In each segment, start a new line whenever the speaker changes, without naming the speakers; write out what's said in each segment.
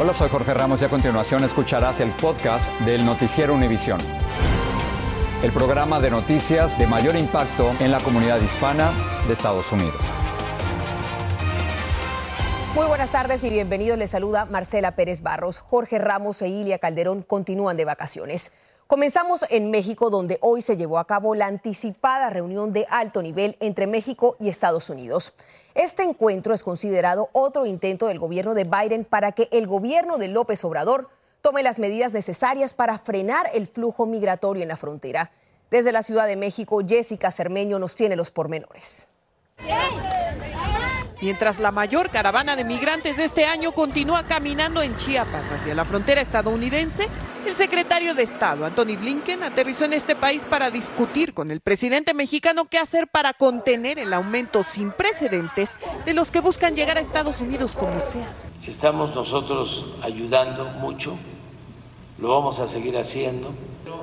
Hola, soy Jorge Ramos y a continuación escucharás el podcast del Noticiero Univisión. El programa de noticias de mayor impacto en la comunidad hispana de Estados Unidos.
Muy buenas tardes y bienvenidos. Les saluda Marcela Pérez Barros. Jorge Ramos e Ilia Calderón continúan de vacaciones. Comenzamos en México, donde hoy se llevó a cabo la anticipada reunión de alto nivel entre México y Estados Unidos. Este encuentro es considerado otro intento del gobierno de Biden para que el gobierno de López Obrador tome las medidas necesarias para frenar el flujo migratorio en la frontera. Desde la Ciudad de México, Jessica Cermeño nos tiene los pormenores.
Mientras la mayor caravana de migrantes de este año continúa caminando en Chiapas hacia la frontera estadounidense, el secretario de Estado, Anthony Blinken, aterrizó en este país para discutir con el presidente mexicano qué hacer para contener el aumento sin precedentes de los que buscan llegar a Estados Unidos como sea.
Estamos nosotros ayudando mucho, lo vamos a seguir haciendo.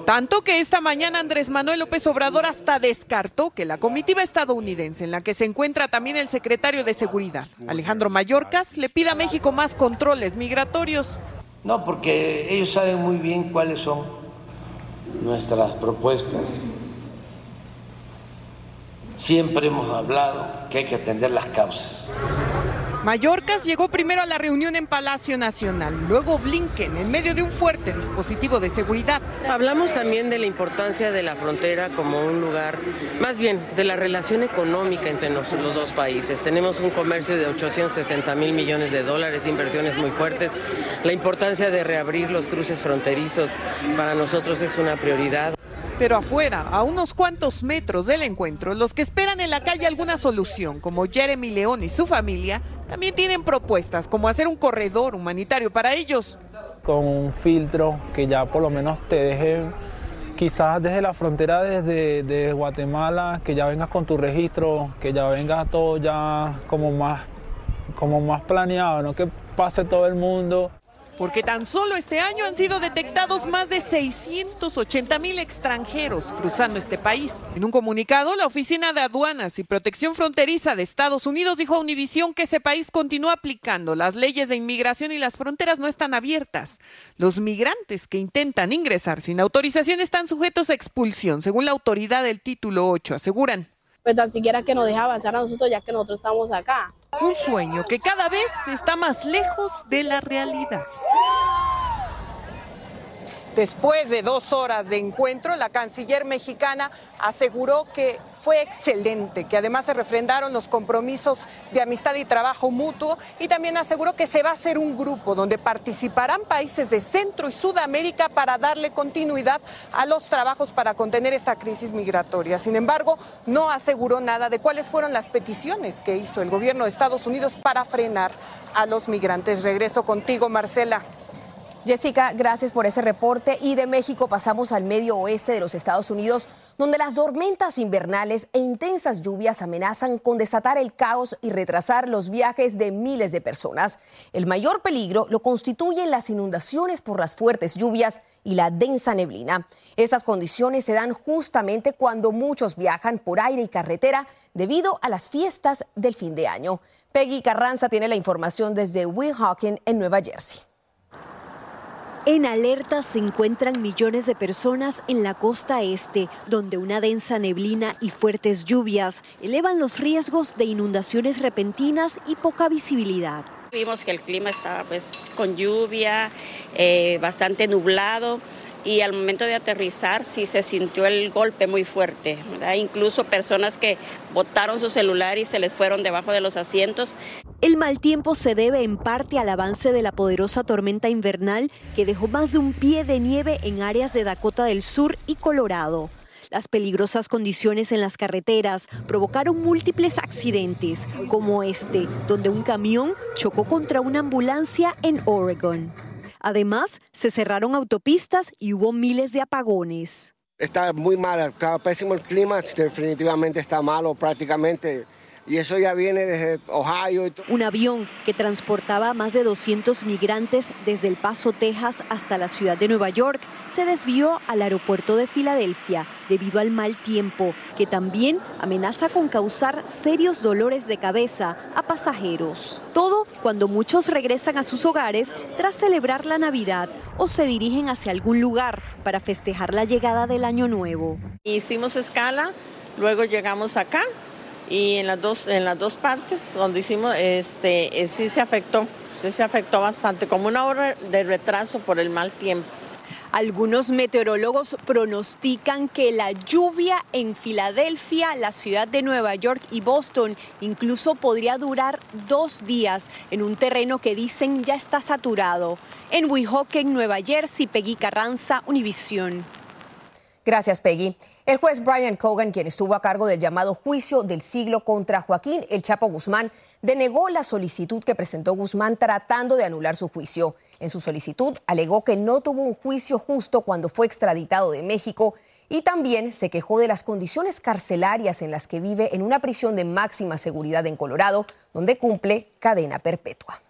Tanto que esta mañana Andrés Manuel López Obrador hasta descartó que la comitiva estadounidense, en la que se encuentra también el secretario de Seguridad, Alejandro Mayorkas, le pida a México más controles migratorios.
No, porque ellos saben muy bien cuáles son nuestras propuestas. Siempre hemos hablado que hay que atender las causas.
Mallorcas llegó primero a la reunión en Palacio Nacional, luego Blinken en medio de un fuerte dispositivo de seguridad.
Hablamos también de la importancia de la frontera como un lugar, más bien de la relación económica entre los, los dos países. Tenemos un comercio de 860 mil millones de dólares, inversiones muy fuertes. La importancia de reabrir los cruces fronterizos para nosotros es una prioridad.
Pero afuera, a unos cuantos metros del encuentro, los que esperan en la calle alguna solución, como Jeremy León y su familia, también tienen propuestas, como hacer un corredor humanitario para ellos.
Con un filtro que ya por lo menos te deje, quizás desde la frontera desde de Guatemala, que ya vengas con tu registro, que ya venga todo ya como más, como más planeado, no que pase todo el mundo
porque tan solo este año han sido detectados más de 680 mil extranjeros cruzando este país. En un comunicado, la Oficina de Aduanas y Protección Fronteriza de Estados Unidos dijo a Univisión que ese país continúa aplicando las leyes de inmigración y las fronteras no están abiertas. Los migrantes que intentan ingresar sin autorización están sujetos a expulsión, según la autoridad del título 8, aseguran.
Pues tan siquiera que nos deja avanzar a nosotros ya que nosotros estamos acá.
Un sueño que cada vez está más lejos de la realidad. Ah! Después de dos horas de encuentro, la canciller mexicana aseguró que fue excelente, que además se refrendaron los compromisos de amistad y trabajo mutuo y también aseguró que se va a hacer un grupo donde participarán países de Centro y Sudamérica para darle continuidad a los trabajos para contener esta crisis migratoria. Sin embargo, no aseguró nada de cuáles fueron las peticiones que hizo el gobierno de Estados Unidos para frenar a los migrantes. Regreso contigo, Marcela.
Jessica, gracias por ese reporte. Y de México pasamos al medio oeste de los Estados Unidos, donde las tormentas invernales e intensas lluvias amenazan con desatar el caos y retrasar los viajes de miles de personas. El mayor peligro lo constituyen las inundaciones por las fuertes lluvias y la densa neblina. Estas condiciones se dan justamente cuando muchos viajan por aire y carretera debido a las fiestas del fin de año. Peggy Carranza tiene la información desde Hawking en Nueva Jersey.
En alerta se encuentran millones de personas en la costa este, donde una densa neblina y fuertes lluvias elevan los riesgos de inundaciones repentinas y poca visibilidad.
Vimos que el clima estaba pues con lluvia, eh, bastante nublado y al momento de aterrizar sí se sintió el golpe muy fuerte. Incluso personas que botaron su celular y se les fueron debajo de los asientos.
El mal tiempo se debe en parte al avance de la poderosa tormenta invernal que dejó más de un pie de nieve en áreas de Dakota del Sur y Colorado. Las peligrosas condiciones en las carreteras provocaron múltiples accidentes, como este, donde un camión chocó contra una ambulancia en Oregon. Además, se cerraron autopistas y hubo miles de apagones.
Está muy mal, está pésimo el clima, definitivamente está malo prácticamente y eso ya viene desde Ohio.
Un avión que transportaba a más de 200 migrantes desde El Paso, Texas, hasta la ciudad de Nueva York, se desvió al aeropuerto de Filadelfia debido al mal tiempo, que también amenaza con causar serios dolores de cabeza a pasajeros. Todo cuando muchos regresan a sus hogares tras celebrar la Navidad o se dirigen hacia algún lugar para festejar la llegada del Año Nuevo.
Hicimos escala, luego llegamos acá y en las dos, en las dos partes donde hicimos, este, eh, sí se afectó, sí se afectó bastante, como una hora de retraso por el mal tiempo.
Algunos meteorólogos pronostican que la lluvia en Filadelfia, la ciudad de Nueva York y Boston incluso podría durar dos días en un terreno que dicen ya está saturado. En Weehawken, Nueva Jersey, Peggy Carranza, Univisión.
Gracias, Peggy. El juez Brian Cogan, quien estuvo a cargo del llamado juicio del siglo contra Joaquín El Chapo Guzmán, denegó la solicitud que presentó Guzmán tratando de anular su juicio. En su solicitud alegó que no tuvo un juicio justo cuando fue extraditado de México y también se quejó de las condiciones carcelarias en las que vive en una prisión de máxima seguridad en Colorado, donde cumple cadena perpetua.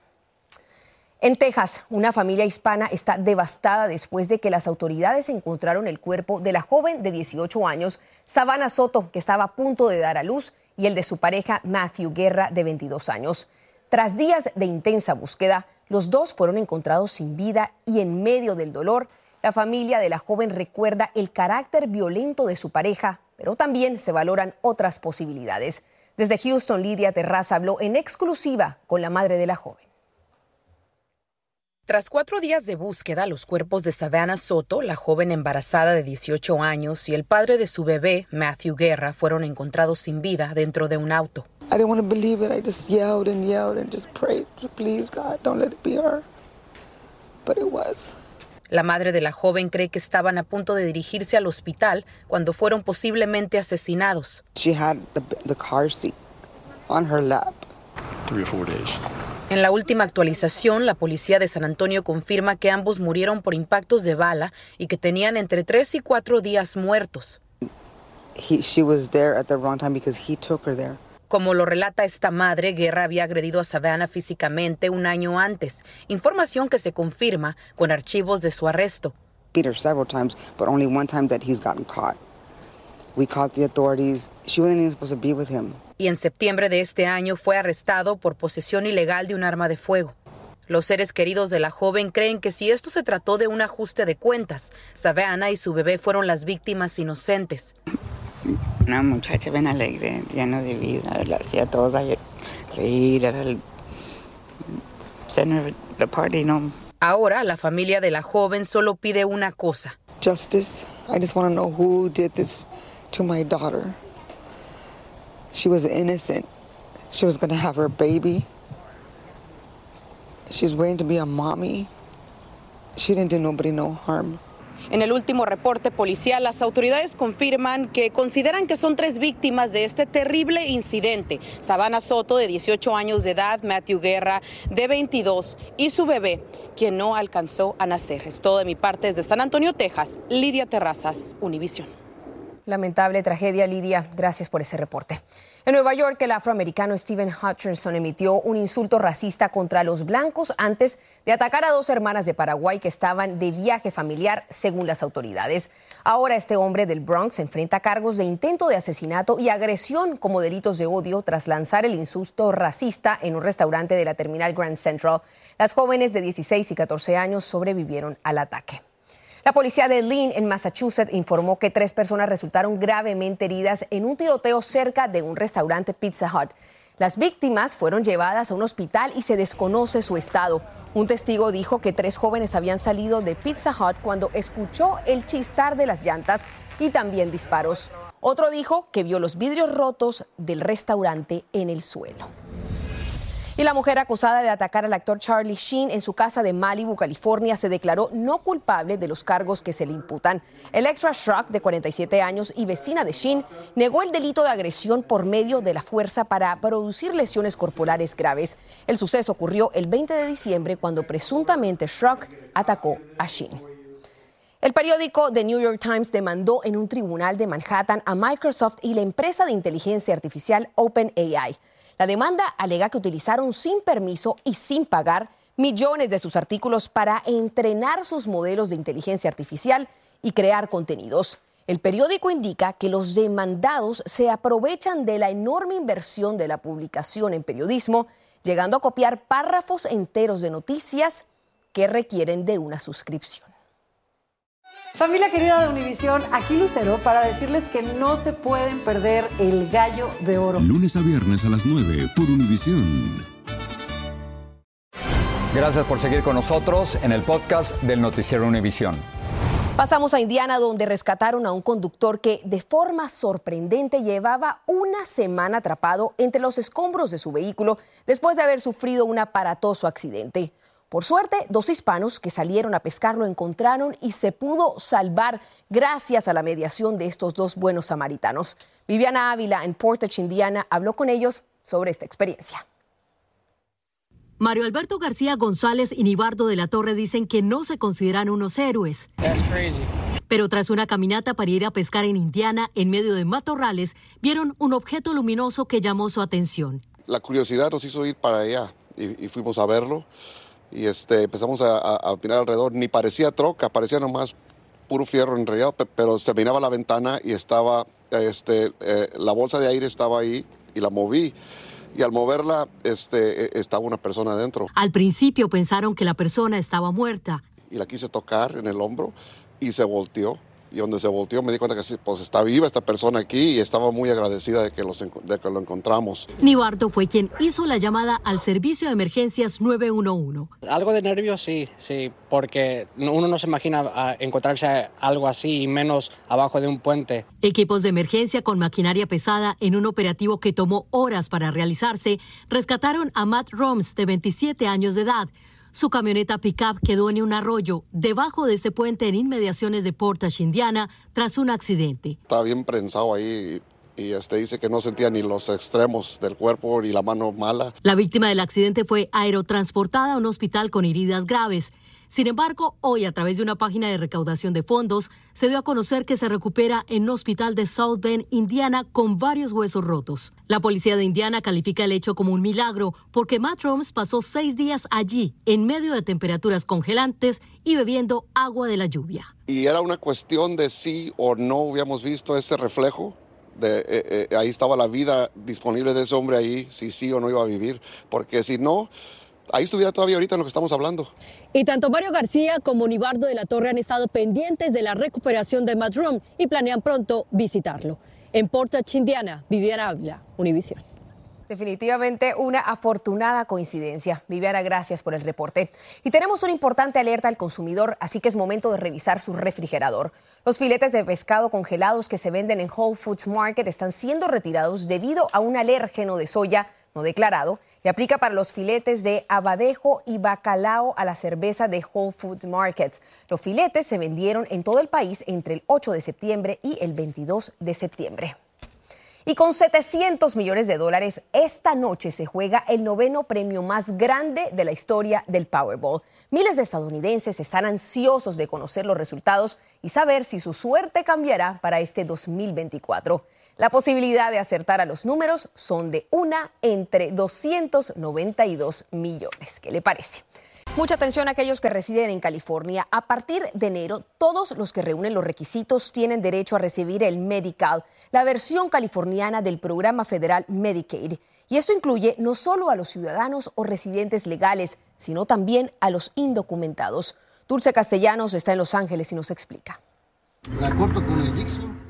En Texas, una familia hispana está devastada después de que las autoridades encontraron el cuerpo de la joven de 18 años, Savannah Soto, que estaba a punto de dar a luz, y el de su pareja Matthew Guerra, de 22 años. Tras días de intensa búsqueda, los dos fueron encontrados sin vida y en medio del dolor, la familia de la joven recuerda el carácter violento de su pareja, pero también se valoran otras posibilidades. Desde Houston, Lidia Terraza habló en exclusiva con la madre de la joven.
Tras cuatro días de búsqueda, los cuerpos de Savannah Soto, la joven embarazada de 18 años, y el padre de su bebé, Matthew Guerra, fueron encontrados sin vida dentro de un auto.
I didn't want to believe it. I just yelled and yelled and just prayed, please God, don't let it be her. But it was.
La madre de la joven cree que estaban a punto de dirigirse al hospital cuando fueron posiblemente asesinados.
She had the, the car seat on her lap.
Three or four days. En la última actualización, la policía de San Antonio confirma que ambos murieron por impactos de bala y que tenían entre tres y cuatro días muertos. Como lo relata esta madre, Guerra había agredido a Savannah físicamente un año antes, información que se confirma con archivos de su arresto.
Peter several times, but only one time that he's gotten caught. We caught the authorities. She wasn't even supposed to be with him
y en septiembre de este año fue arrestado por posesión ilegal de un arma de fuego. Los seres queridos de la joven creen que si esto se trató de un ajuste de cuentas, Savannah y su bebé fueron las víctimas inocentes.
Una muchacha bien alegre, llena de vida, la hacía a todos reír, era el center the party, ¿no?
Ahora la familia de la joven solo pide una cosa.
Justice. I just want to know who did this to my daughter. She was innocent. She was going to have her baby. She's waiting to be a mommy. She didn't do nobody no harm.
En el último reporte policial, las autoridades confirman que consideran que son tres víctimas de este terrible incidente. Sabana Soto, de 18 años de edad, Matthew Guerra, de 22, y su bebé, quien no alcanzó a nacer. Es todo de mi parte desde San Antonio, Texas. Lidia Terrazas, Univisión. Lamentable tragedia, Lidia. Gracias por ese reporte. En Nueva York, el afroamericano Stephen Hutchinson emitió un insulto racista contra los blancos antes de atacar a dos hermanas de Paraguay que estaban de viaje familiar, según las autoridades. Ahora este hombre del Bronx enfrenta cargos de intento de asesinato y agresión como delitos de odio tras lanzar el insulto racista en un restaurante de la terminal Grand Central. Las jóvenes de 16 y 14 años sobrevivieron al ataque. La policía de Lynn, en Massachusetts, informó que tres personas resultaron gravemente heridas en un tiroteo cerca de un restaurante Pizza Hut. Las víctimas fueron llevadas a un hospital y se desconoce su estado. Un testigo dijo que tres jóvenes habían salido de Pizza Hut cuando escuchó el chistar de las llantas y también disparos. Otro dijo que vio los vidrios rotos del restaurante en el suelo.
Y la mujer acusada de atacar al actor Charlie Sheen en su casa de Malibu, California, se declaró no culpable de los cargos que se le imputan. Electra Shrock, de 47 años y vecina de Sheen, negó el delito de agresión por medio de la fuerza para producir lesiones corporales graves. El suceso ocurrió el 20 de diciembre cuando presuntamente Shrock atacó a Sheen. El periódico The New York Times demandó en un tribunal de Manhattan a Microsoft y la empresa de inteligencia artificial OpenAI. La demanda alega que utilizaron sin permiso y sin pagar millones de sus artículos para entrenar sus modelos de inteligencia artificial y crear contenidos. El periódico indica que los demandados se aprovechan de la enorme inversión de la publicación en periodismo, llegando a copiar párrafos enteros de noticias que requieren de una suscripción.
Familia querida de Univisión, aquí Lucero para decirles que no se pueden perder el gallo de oro.
Lunes a viernes a las 9 por Univisión.
Gracias por seguir con nosotros en el podcast del Noticiero Univisión.
Pasamos a Indiana, donde rescataron a un conductor que de forma sorprendente llevaba una semana atrapado entre los escombros de su vehículo después de haber sufrido un aparatoso accidente. Por suerte, dos hispanos que salieron a pescar lo encontraron y se pudo salvar gracias a la mediación de estos dos buenos samaritanos. Viviana Ávila en Portage, Indiana, habló con ellos sobre esta experiencia.
Mario Alberto García González y Nibardo de la Torre dicen que no se consideran unos héroes. Pero tras una caminata para ir a pescar en Indiana, en medio de matorrales, vieron un objeto luminoso que llamó su atención.
La curiosidad nos hizo ir para allá y, y fuimos a verlo y este, empezamos a, a, mirar alrededor. Ni parecía troca, parecía nomás puro fierro en realidad, pero se miraba la ventana y estaba, este, eh, la bolsa de aire estaba ahí y la moví. Y al moverla, este, e, estaba una persona adentro.
Al principio pensaron que la persona estaba muerta.
Y la quise tocar en el hombro y se volteó y donde se volteó me di cuenta que pues está viva esta persona aquí y estaba muy agradecida de que, los, de que lo encontramos.
Nibardo fue quien hizo la llamada al servicio de emergencias 911.
Algo de nervios sí, sí, porque uno no se imagina ah, encontrarse algo así y menos abajo de un puente.
Equipos de emergencia con maquinaria pesada en un operativo que tomó horas para realizarse rescataron a Matt Roms de 27 años de edad su camioneta pickup quedó en un arroyo debajo de este puente en inmediaciones de Portage, Indiana, tras un accidente.
Estaba bien prensado ahí y este dice que no sentía ni los extremos del cuerpo ni la mano mala.
La víctima del accidente fue aerotransportada a un hospital con heridas graves. Sin embargo, hoy a través de una página de recaudación de fondos se dio a conocer que se recupera en un hospital de South Bend, Indiana, con varios huesos rotos. La policía de Indiana califica el hecho como un milagro porque Matt Roms pasó seis días allí, en medio de temperaturas congelantes y bebiendo agua de la lluvia.
Y era una cuestión de sí o no hubiéramos visto ese reflejo eh, eh, ahí estaba la vida disponible de ese hombre ahí, si sí o no iba a vivir, porque si no, ahí estuviera todavía ahorita en lo que estamos hablando.
Y tanto Mario García como Nibardo de la Torre han estado pendientes de la recuperación de Matt y planean pronto visitarlo. En Portage, Indiana, Viviana Ávila, Univision.
Definitivamente una afortunada coincidencia. Viviana, gracias por el reporte. Y tenemos una importante alerta al consumidor, así que es momento de revisar su refrigerador. Los filetes de pescado congelados que se venden en Whole Foods Market están siendo retirados debido a un alérgeno de soya no declarado y aplica para los filetes de abadejo y bacalao a la cerveza de Whole Foods Markets. Los filetes se vendieron en todo el país entre el 8 de septiembre y el 22 de septiembre. Y con 700 millones de dólares, esta noche se juega el noveno premio más grande de la historia del Powerball. Miles de estadounidenses están ansiosos de conocer los resultados y saber si su suerte cambiará para este 2024. La posibilidad de acertar a los números son de una entre 292 millones. ¿Qué le parece? Mucha atención a aquellos que residen en California. A partir de enero, todos los que reúnen los requisitos tienen derecho a recibir el Medical, la versión californiana del programa federal Medicaid. Y esto incluye no solo a los ciudadanos o residentes legales, sino también a los indocumentados. Dulce Castellanos está en Los Ángeles y nos explica.
La corto con el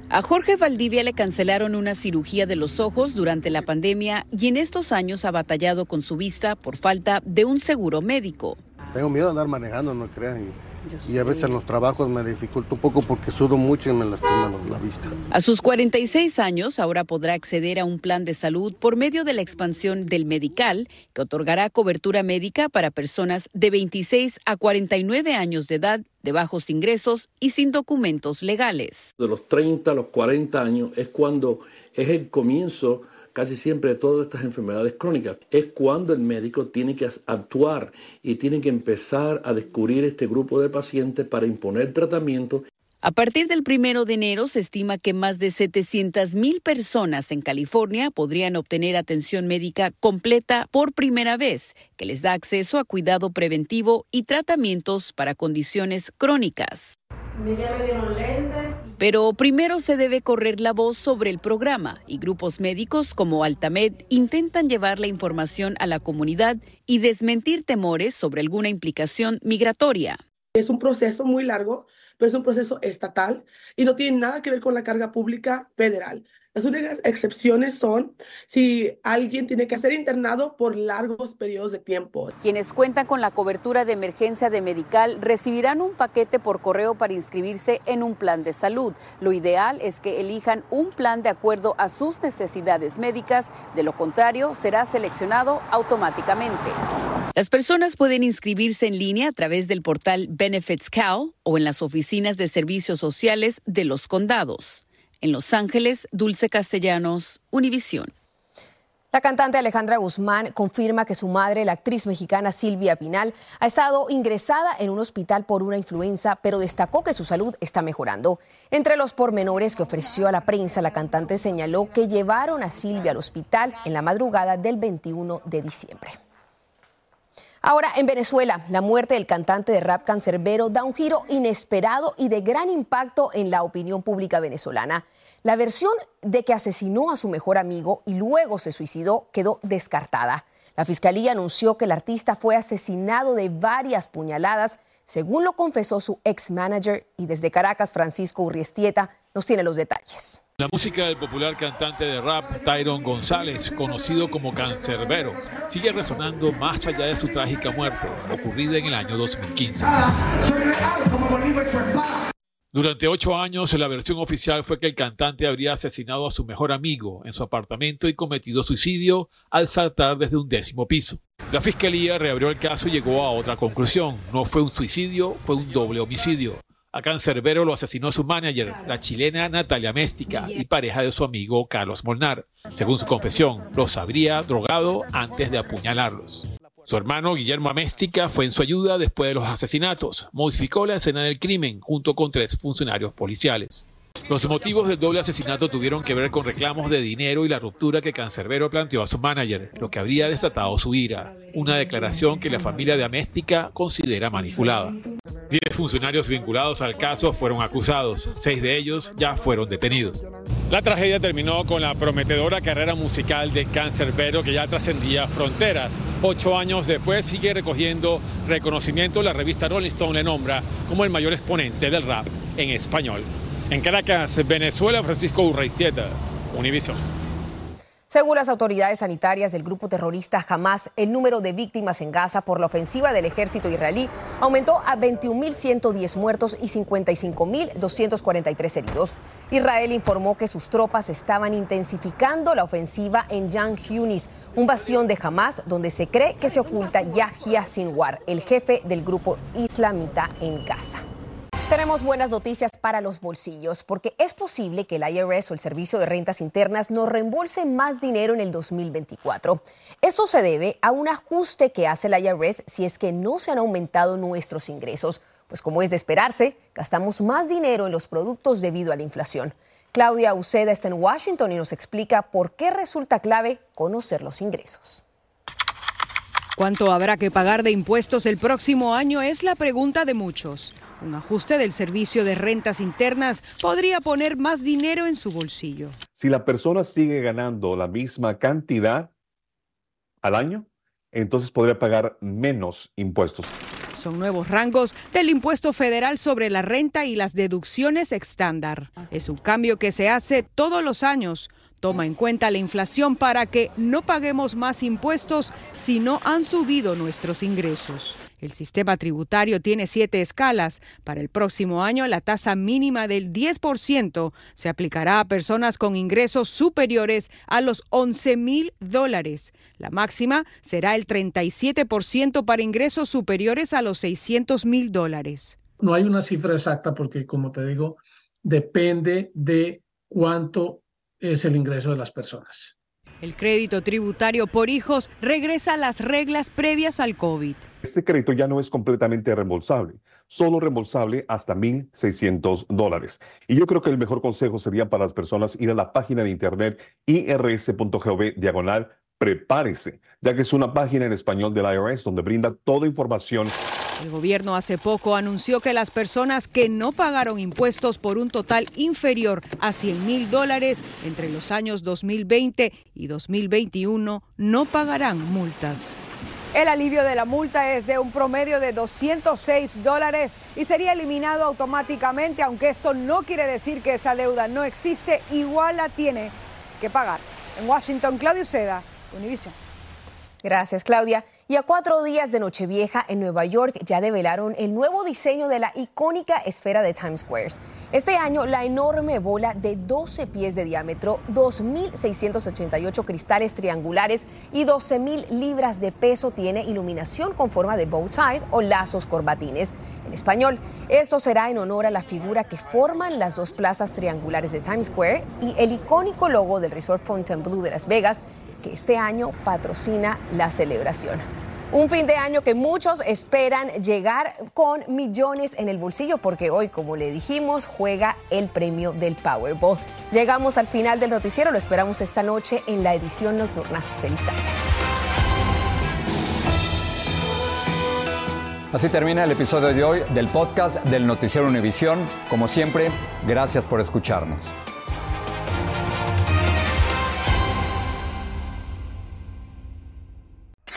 a Jorge Valdivia le cancelaron una cirugía de los ojos durante la pandemia y en estos años ha batallado con su vista por falta de un seguro médico.
Tengo miedo de andar manejando, no crean.
y a veces en los trabajos me dificulta un poco porque sudo mucho y me lastima la vista.
A sus 46 años ahora podrá acceder a un plan de salud por medio de la expansión del Medical, que otorgará cobertura médica para personas de 26 a 49 años de edad, de bajos ingresos y sin documentos legales.
De los 30 a los 40 años es cuando es el comienzo casi siempre de todas estas enfermedades crónicas. Es cuando el médico tiene que actuar y tiene que empezar a descubrir este grupo de pacientes para imponer tratamiento.
A partir del primero de enero se estima que más de 700 mil personas en California podrían obtener atención médica completa por primera vez, que les da acceso a cuidado preventivo y tratamientos para condiciones crónicas. Pero primero se debe correr la voz sobre el programa y grupos médicos como Altamed intentan llevar la información a la comunidad y desmentir temores sobre alguna implicación migratoria.
Es un proceso muy largo, pero es un proceso estatal y no tiene nada que ver con la carga pública federal. Las únicas excepciones son si alguien tiene que ser internado por largos periodos de tiempo.
Quienes cuentan con la cobertura de emergencia de Medical recibirán un paquete por correo para inscribirse en un plan de salud. Lo ideal es que elijan un plan de acuerdo a sus necesidades médicas, de lo contrario será seleccionado automáticamente. Las personas pueden inscribirse en línea a través del portal Benefits Cal o en las oficinas de servicios sociales de los condados. En Los Ángeles, Dulce Castellanos, Univisión.
La cantante Alejandra Guzmán confirma que su madre, la actriz mexicana Silvia Pinal, ha estado ingresada en un hospital por una influenza, pero destacó que su salud está mejorando. Entre los pormenores que ofreció a la prensa, la cantante señaló que llevaron a Silvia al hospital en la madrugada del 21 de diciembre. Ahora, en Venezuela, la muerte del cantante de rap cancerbero da un giro inesperado y de gran impacto en la opinión pública venezolana. La versión de que asesinó a su mejor amigo y luego se suicidó quedó descartada. La fiscalía anunció que el artista fue asesinado de varias puñaladas, según lo confesó su ex manager, y desde Caracas, Francisco Urriestieta nos tiene los detalles.
La música del popular cantante de rap Tyron González, conocido como Cancerbero, sigue resonando más allá de su trágica muerte, ocurrida en el año 2015. Durante ocho años, la versión oficial fue que el cantante habría asesinado a su mejor amigo en su apartamento y cometido suicidio al saltar desde un décimo piso. La fiscalía reabrió el caso y llegó a otra conclusión. No fue un suicidio, fue un doble homicidio. A Cancerbero lo asesinó su manager, la chilena Natalia Méstica, y pareja de su amigo Carlos Molnar. Según su confesión, los habría drogado antes de apuñalarlos. Su hermano Guillermo Améstica fue en su ayuda después de los asesinatos. Modificó la escena del crimen junto con tres funcionarios policiales. Los motivos del doble asesinato tuvieron que ver con reclamos de dinero y la ruptura que Cancerbero planteó a su manager, lo que habría desatado su ira, una declaración que la familia de Améstica considera manipulada. Diez funcionarios vinculados al caso fueron acusados, seis de ellos ya fueron detenidos. La tragedia terminó con la prometedora carrera musical de Cancerbero que ya trascendía fronteras. Ocho años después sigue recogiendo reconocimiento, la revista Rolling Stone le nombra como el mayor exponente del rap en español. En Caracas, Venezuela, Francisco Urreistieta, Univision.
Según las autoridades sanitarias del grupo terrorista Hamas, el número de víctimas en Gaza por la ofensiva del ejército israelí aumentó a 21.110 muertos y 55.243 heridos. Israel informó que sus tropas estaban intensificando la ofensiva en Jan Yunis, un bastión de Hamas donde se cree que se oculta Yahya Sinwar, el jefe del grupo islamita en Gaza. Tenemos buenas noticias para los bolsillos, porque es posible que el IRS o el Servicio de Rentas Internas nos reembolse más dinero en el 2024. Esto se debe a un ajuste que hace el IRS si es que no se han aumentado nuestros ingresos, pues como es de esperarse, gastamos más dinero en los productos debido a la inflación. Claudia Uceda está en Washington y nos explica por qué resulta clave conocer los ingresos.
¿Cuánto habrá que pagar de impuestos el próximo año? Es la pregunta de muchos. Un ajuste del servicio de rentas internas podría poner más dinero en su bolsillo.
Si la persona sigue ganando la misma cantidad al año, entonces podría pagar menos impuestos.
Son nuevos rangos del impuesto federal sobre la renta y las deducciones estándar. Es un cambio que se hace todos los años toma en cuenta la inflación para que no paguemos más impuestos si no han subido nuestros ingresos. El sistema tributario tiene siete escalas. Para el próximo año, la tasa mínima del 10% se aplicará a personas con ingresos superiores a los 11 mil dólares. La máxima será el 37% para ingresos superiores a los 600 mil dólares.
No hay una cifra exacta porque, como te digo, depende de cuánto es el ingreso de las personas.
El crédito tributario por hijos regresa a las reglas previas al COVID.
Este crédito ya no es completamente reembolsable, solo reembolsable hasta 1.600 dólares. Y yo creo que el mejor consejo sería para las personas ir a la página de internet irs.gov diagonal prepárese, ya que es una página en español del IRS donde brinda toda información
el gobierno hace poco anunció que las personas que no pagaron impuestos por un total inferior a 100 mil dólares entre los años 2020 y 2021 no pagarán multas.
El alivio de la multa es de un promedio de 206 dólares y sería eliminado automáticamente, aunque esto no quiere decir que esa deuda no existe, igual la tiene que pagar. En Washington, Claudio Seda, Univision.
Gracias, Claudia. Y a cuatro días de Nochevieja en Nueva York ya develaron el nuevo diseño de la icónica esfera de Times Square. Este año la enorme bola de 12 pies de diámetro, 2.688 cristales triangulares y 12.000 libras de peso tiene iluminación con forma de bow ties o lazos corbatines. En español, esto será en honor a la figura que forman las dos plazas triangulares de Times Square y el icónico logo del Resort Fontainebleau de Las Vegas que este año patrocina la celebración. Un fin de año que muchos esperan llegar con millones en el bolsillo porque hoy, como le dijimos, juega el premio del Powerball. Llegamos al final del noticiero, lo esperamos esta noche en la edición nocturna. Feliz tarde.
Así termina el episodio de hoy del podcast del Noticiero Univisión. Como siempre, gracias por escucharnos.